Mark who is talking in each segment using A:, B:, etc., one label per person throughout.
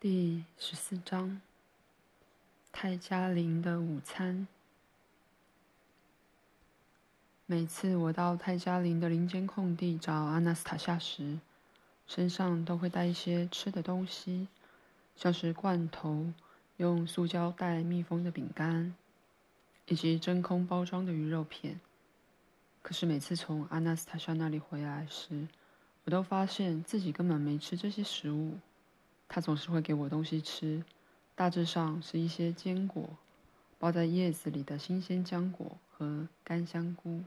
A: 第十四章，泰加林的午餐。每次我到泰加林的林间空地找阿纳斯塔夏时，身上都会带一些吃的东西，像是罐头、用塑胶袋密封的饼干，以及真空包装的鱼肉片。可是每次从阿纳斯塔夏那里回来时，我都发现自己根本没吃这些食物。他总是会给我东西吃，大致上是一些坚果，包在叶子里的新鲜浆果和干香菇。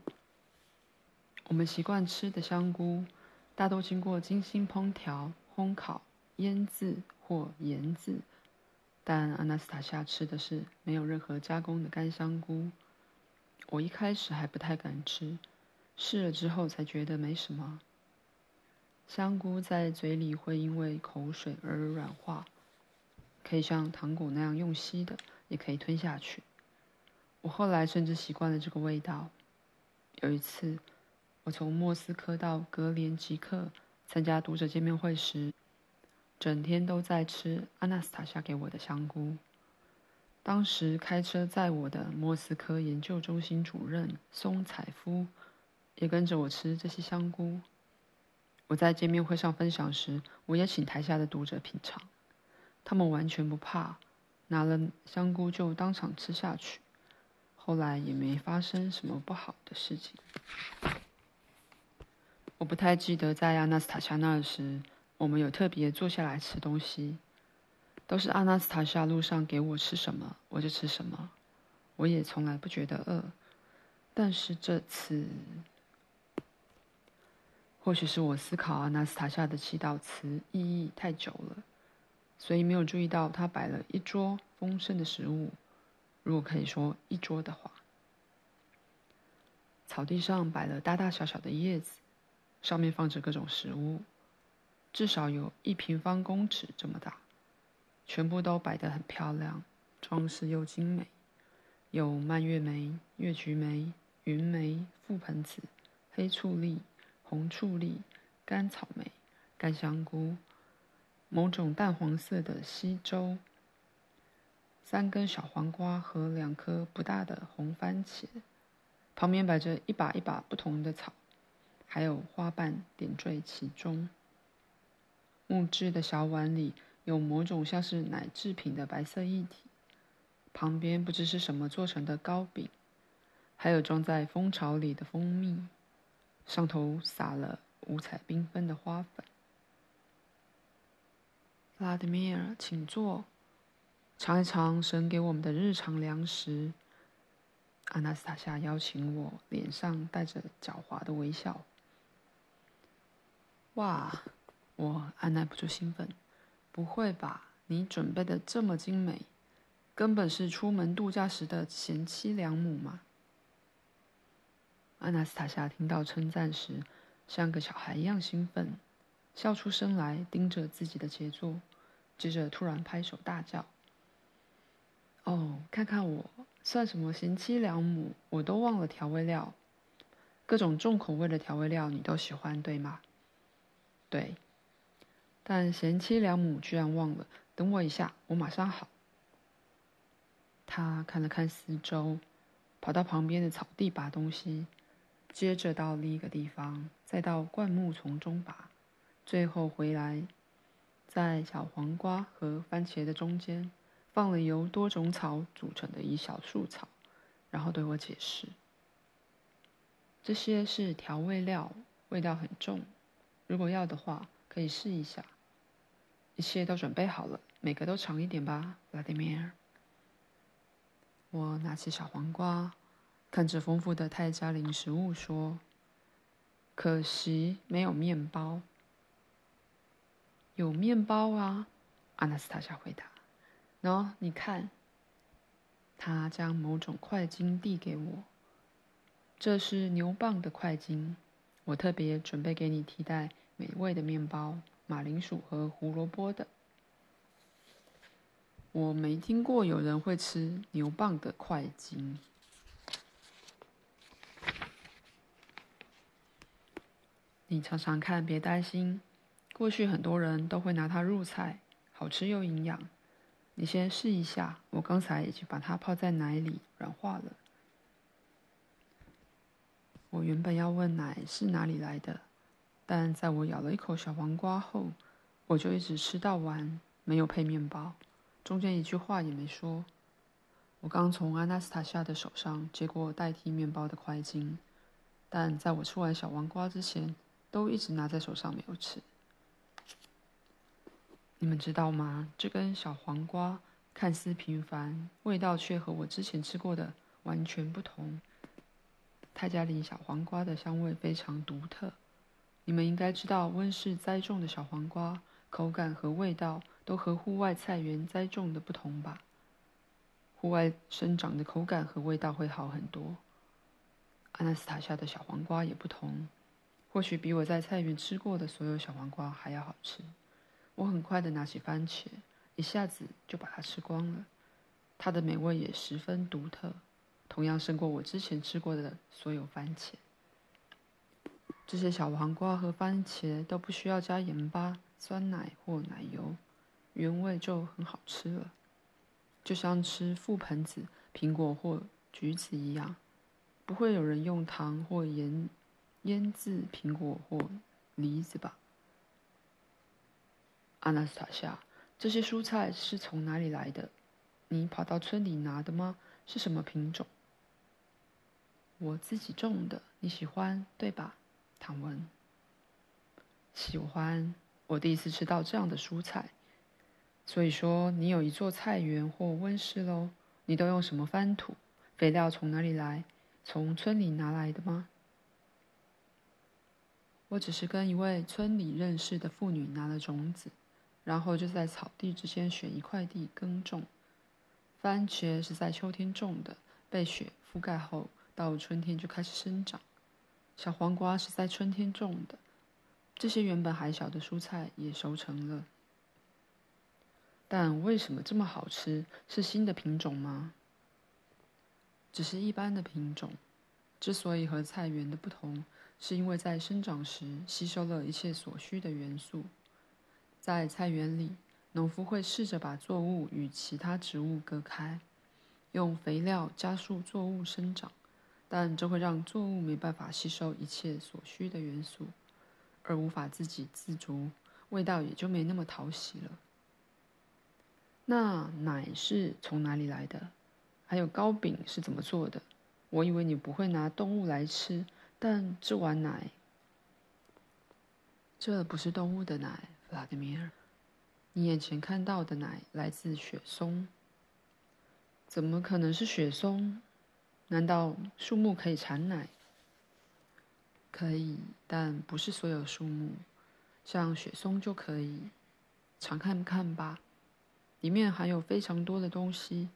A: 我们习惯吃的香菇，大多经过精心烹调、烘烤、腌制或盐渍，但阿纳斯塔夏吃的是没有任何加工的干香菇。我一开始还不太敢吃，试了之后才觉得没什么。香菇在嘴里会因为口水而软化，可以像糖果那样用吸的，也可以吞下去。我后来甚至习惯了这个味道。有一次，我从莫斯科到格连吉克参加读者见面会时，整天都在吃阿纳斯塔夏给我的香菇。当时开车载我的莫斯科研究中心主任松采夫也跟着我吃这些香菇。我在见面会上分享时，我也请台下的读者品尝，他们完全不怕，拿了香菇就当场吃下去。后来也没发生什么不好的事情。我不太记得在阿纳斯塔夏那时，我们有特别坐下来吃东西，都是阿纳斯塔夏路上给我吃什么，我就吃什么，我也从来不觉得饿。但是这次。或许是我思考阿纳斯塔夏的祈祷词意义太久了，所以没有注意到他摆了一桌丰盛的食物，如果可以说一桌的话。草地上摆了大大小小的叶子，上面放着各种食物，至少有一平方公尺这么大，全部都摆得很漂亮，装饰又精美，有蔓越莓、越橘莓、云莓、覆盆子、黑醋栗。红醋栗、干草莓、干香菇，某种淡黄色的稀粥，三根小黄瓜和两颗不大的红番茄，旁边摆着一把一把不同的草，还有花瓣点缀其中。木质的小碗里有某种像是奶制品的白色液体，旁边不知是什么做成的糕饼，还有装在蜂巢里的蜂蜜。上头撒了五彩缤纷的花粉。拉德米尔，请坐，尝一尝神给我们的日常粮食。阿纳斯塔夏邀请我，脸上带着狡猾的微笑。哇，我按捺不住兴奋。不会吧？你准备的这么精美，根本是出门度假时的贤妻良母嘛？阿纳斯塔夏听到称赞时，像个小孩一样兴奋，笑出声来，盯着自己的杰作，接着突然拍手大叫：“哦，看看我算什么贤妻良母？我都忘了调味料，各种重口味的调味料你都喜欢，对吗？”“对。”但贤妻良母居然忘了，等我一下，我马上好。他看了看四周，跑到旁边的草地拔东西。接着到另一个地方，再到灌木丛中拔，最后回来，在小黄瓜和番茄的中间放了由多种草组成的一小束草，然后对我解释：“这些是调味料，味道很重。如果要的话，可以试一下。一切都准备好了，每个都尝一点吧，拉迪米尔。”我拿起小黄瓜。看着丰富的泰加林食物，说：“可惜没有面包。”“有面包啊！”阿纳斯塔夏回答。“喏，你看。”他将某种块筋递给我。“这是牛蒡的块筋，我特别准备给你替代美味的面包，马铃薯和胡萝卜的。”我没听过有人会吃牛蒡的块筋。你尝尝看，别担心。过去很多人都会拿它入菜，好吃又营养。你先试一下，我刚才已经把它泡在奶里软化了。我原本要问奶是哪里来的，但在我咬了一口小黄瓜后，我就一直吃到完，没有配面包，中间一句话也没说。我刚从阿纳斯塔夏的手上接过代替面包的块巾，但在我吃完小黄瓜之前，都一直拿在手上没有吃。你们知道吗？这根小黄瓜看似平凡，味道却和我之前吃过的完全不同。泰加林小黄瓜的香味非常独特。你们应该知道，温室栽种的小黄瓜口感和味道都和户外菜园栽种的不同吧？户外生长的口感和味道会好很多。阿纳斯塔夏的小黄瓜也不同，或许比我在菜园吃过的所有小黄瓜还要好吃。我很快的拿起番茄，一下子就把它吃光了。它的美味也十分独特，同样胜过我之前吃过的所有番茄。这些小黄瓜和番茄都不需要加盐巴、酸奶或奶油，原味就很好吃了。就像吃覆盆子、苹果或橘子一样，不会有人用糖或盐腌制苹果或梨子吧？阿纳斯塔夏，这些蔬菜是从哪里来的？你跑到村里拿的吗？是什么品种？我自己种的，你喜欢对吧？唐文。喜欢。我第一次吃到这样的蔬菜。所以说，你有一座菜园或温室喽？你都用什么翻土？肥料从哪里来？从村里拿来的吗？我只是跟一位村里认识的妇女拿了种子，然后就在草地之间选一块地耕种。番茄是在秋天种的，被雪覆盖后，到春天就开始生长。小黄瓜是在春天种的，这些原本还小的蔬菜也熟成了。但为什么这么好吃？是新的品种吗？只是一般的品种。之所以和菜园的不同，是因为在生长时吸收了一切所需的元素。在菜园里，农夫会试着把作物与其他植物隔开，用肥料加速作物生长，但这会让作物没办法吸收一切所需的元素，而无法自给自足，味道也就没那么讨喜了。那奶是从哪里来的？还有糕饼是怎么做的？我以为你不会拿动物来吃，但这碗奶，这不是动物的奶，弗拉德米尔。你眼前看到的奶来自雪松。怎么可能是雪松？难道树木可以产奶？可以，但不是所有树木，像雪松就可以。尝看看吧。里面含有非常多的东西，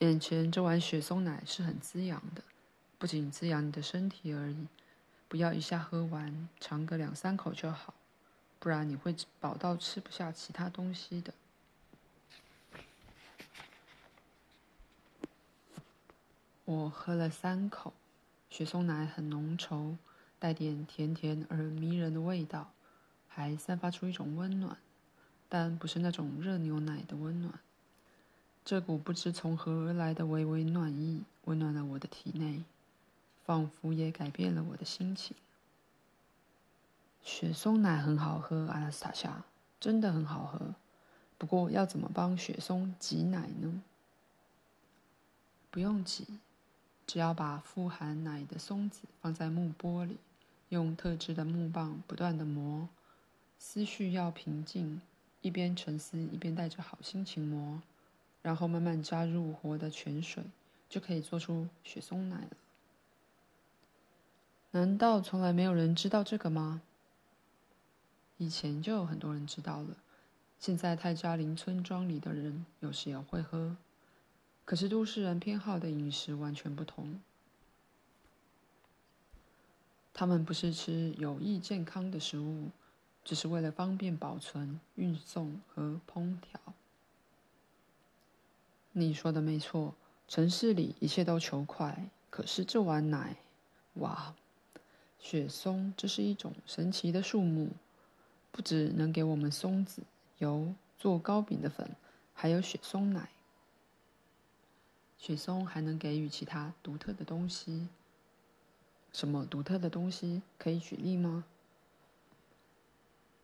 A: 眼前这碗雪松奶是很滋养的，不仅滋养你的身体而已。不要一下喝完，尝个两三口就好，不然你会饱到吃不下其他东西的。我喝了三口，雪松奶很浓稠，带点甜甜而迷人的味道，还散发出一种温暖。但不是那种热牛奶的温暖，这股不知从何而来的微微暖意，温暖了我的体内，仿佛也改变了我的心情。雪松奶很好喝，阿拉斯塔夏，真的很好喝。不过要怎么帮雪松挤奶呢？不用挤，只要把富含奶的松子放在木钵里，用特制的木棒不断的磨，思绪要平静。一边沉思，一边带着好心情磨，然后慢慢加入活的泉水，就可以做出雪松奶了。难道从来没有人知道这个吗？以前就有很多人知道了。现在泰加林村庄里的人有时也会喝，可是都市人偏好的饮食完全不同。他们不是吃有益健康的食物。只是为了方便保存、运送和烹调。你说的没错，城市里一切都求快。可是这碗奶，哇！雪松，这是一种神奇的树木，不只能给我们松子、油、做糕饼的粉，还有雪松奶。雪松还能给予其他独特的东西。什么独特的东西？可以举例吗？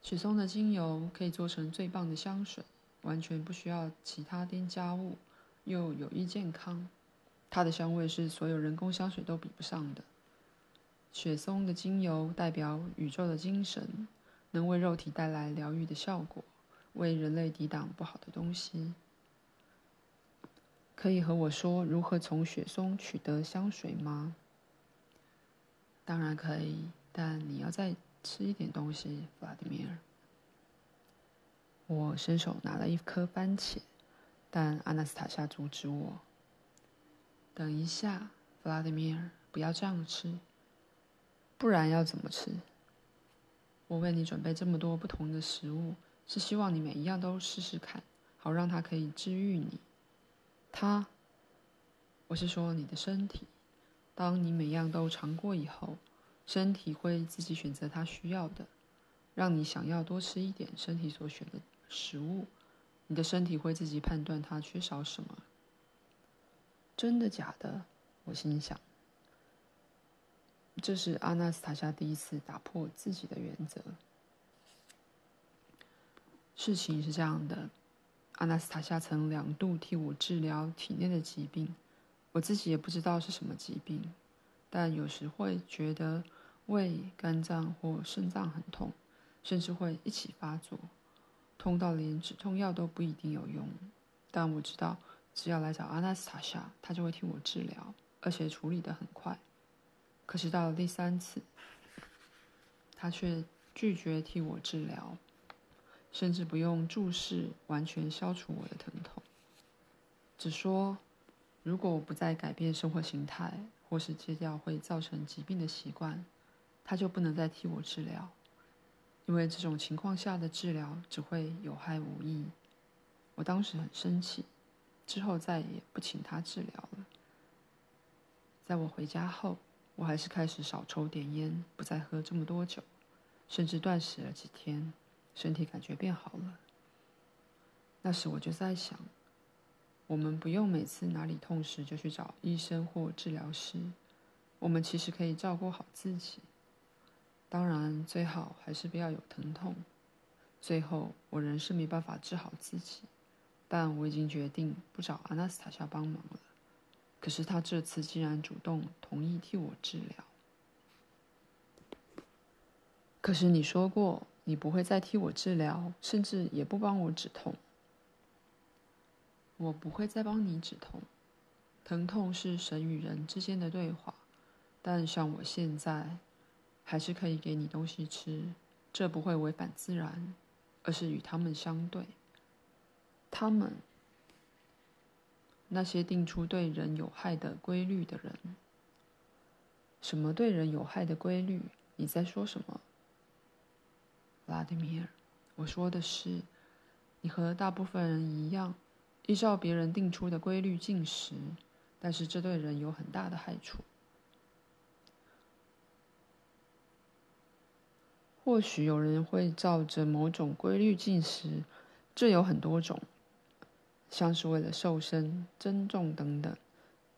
A: 雪松的精油可以做成最棒的香水，完全不需要其他添加物，又有益健康。它的香味是所有人工香水都比不上的。雪松的精油代表宇宙的精神，能为肉体带来疗愈的效果，为人类抵挡不好的东西。可以和我说如何从雪松取得香水吗？当然可以，但你要再吃一点东西，弗拉迪米尔。我伸手拿了一颗番茄，但阿纳斯塔夏阻止我。等一下，弗拉迪米尔，不要这样吃。不然要怎么吃？我为你准备这么多不同的食物，是希望你每一样都试试看，好让它可以治愈你。它，我是说你的身体。当你每样都尝过以后，身体会自己选择它需要的，让你想要多吃一点身体所选的食物。你的身体会自己判断它缺少什么。真的假的？我心想。这是阿纳斯塔夏第一次打破自己的原则。事情是这样的，阿纳斯塔夏曾两度替我治疗体内的疾病，我自己也不知道是什么疾病，但有时会觉得胃、肝脏或肾脏很痛，甚至会一起发作，痛到连止痛药都不一定有用。但我知道，只要来找阿纳斯塔夏，他就会替我治疗，而且处理得很快。可是到了第三次，他却拒绝替我治疗，甚至不用注射完全消除我的疼痛，只说如果我不再改变生活形态，或是戒掉会造成疾病的习惯，他就不能再替我治疗，因为这种情况下的治疗只会有害无益。我当时很生气，之后再也不请他治疗了。在我回家后。我还是开始少抽点烟，不再喝这么多酒，甚至断食了几天，身体感觉变好了。那时我就在想，我们不用每次哪里痛时就去找医生或治疗师，我们其实可以照顾好自己。当然，最好还是不要有疼痛。最后，我仍是没办法治好自己，但我已经决定不找阿纳斯塔夏帮忙了。可是他这次竟然主动同意替我治疗。可是你说过你不会再替我治疗，甚至也不帮我止痛。我不会再帮你止痛。疼痛是神与人之间的对话，但像我现在，还是可以给你东西吃，这不会违反自然，而是与他们相对。他们。那些定出对人有害的规律的人，什么对人有害的规律？你在说什么，拉迪米尔？我说的是，你和大部分人一样，依照别人定出的规律进食，但是这对人有很大的害处。或许有人会照着某种规律进食，这有很多种。像是为了瘦身、增重等等，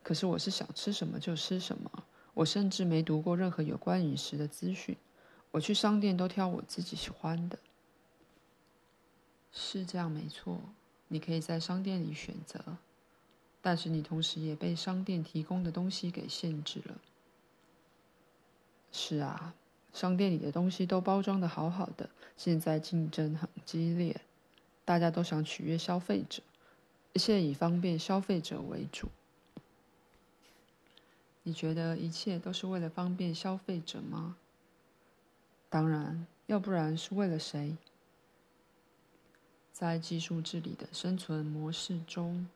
A: 可是我是想吃什么就吃什么。我甚至没读过任何有关饮食的资讯。我去商店都挑我自己喜欢的。是这样没错，你可以在商店里选择，但是你同时也被商店提供的东西给限制了。是啊，商店里的东西都包装的好好的，现在竞争很激烈，大家都想取悦消费者。一切以方便消费者为主。你觉得一切都是为了方便消费者吗？当然，要不然是为了谁？在技术治理的生存模式中，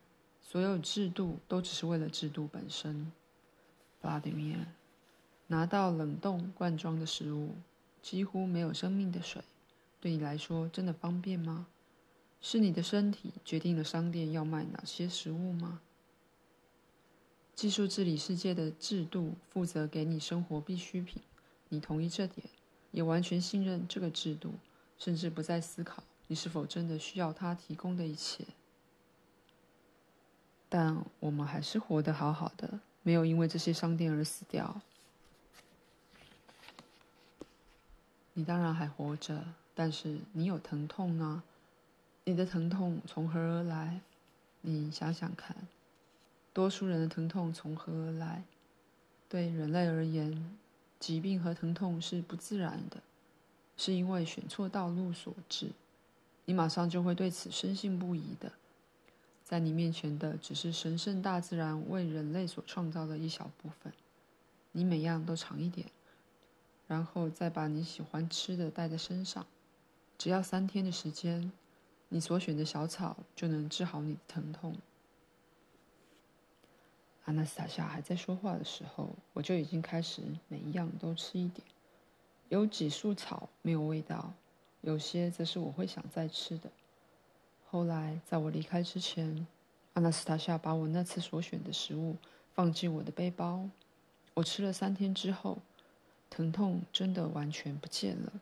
A: 所有制度都只是为了制度本身。弗拉迪米尔，拿到冷冻罐装的食物，几乎没有生命的水，对你来说真的方便吗？是你的身体决定了商店要卖哪些食物吗？技术治理世界的制度负责给你生活必需品，你同意这点，也完全信任这个制度，甚至不再思考你是否真的需要他提供的一切。但我们还是活得好好的，没有因为这些商店而死掉。你当然还活着，但是你有疼痛呢？你的疼痛从何而来？你想想看，多数人的疼痛从何而来？对人类而言，疾病和疼痛是不自然的，是因为选错道路所致。你马上就会对此深信不疑的。在你面前的只是神圣大自然为人类所创造的一小部分，你每样都尝一点，然后再把你喜欢吃的带在身上，只要三天的时间，你所选的小草就能治好你的疼痛。阿纳斯塔夏还在说话的时候，我就已经开始每一样都吃一点。有几束草没有味道，有些则是我会想再吃的。后来，在我离开之前，阿纳斯塔夏把我那次所选的食物放进我的背包。我吃了三天之后，疼痛真的完全不见了。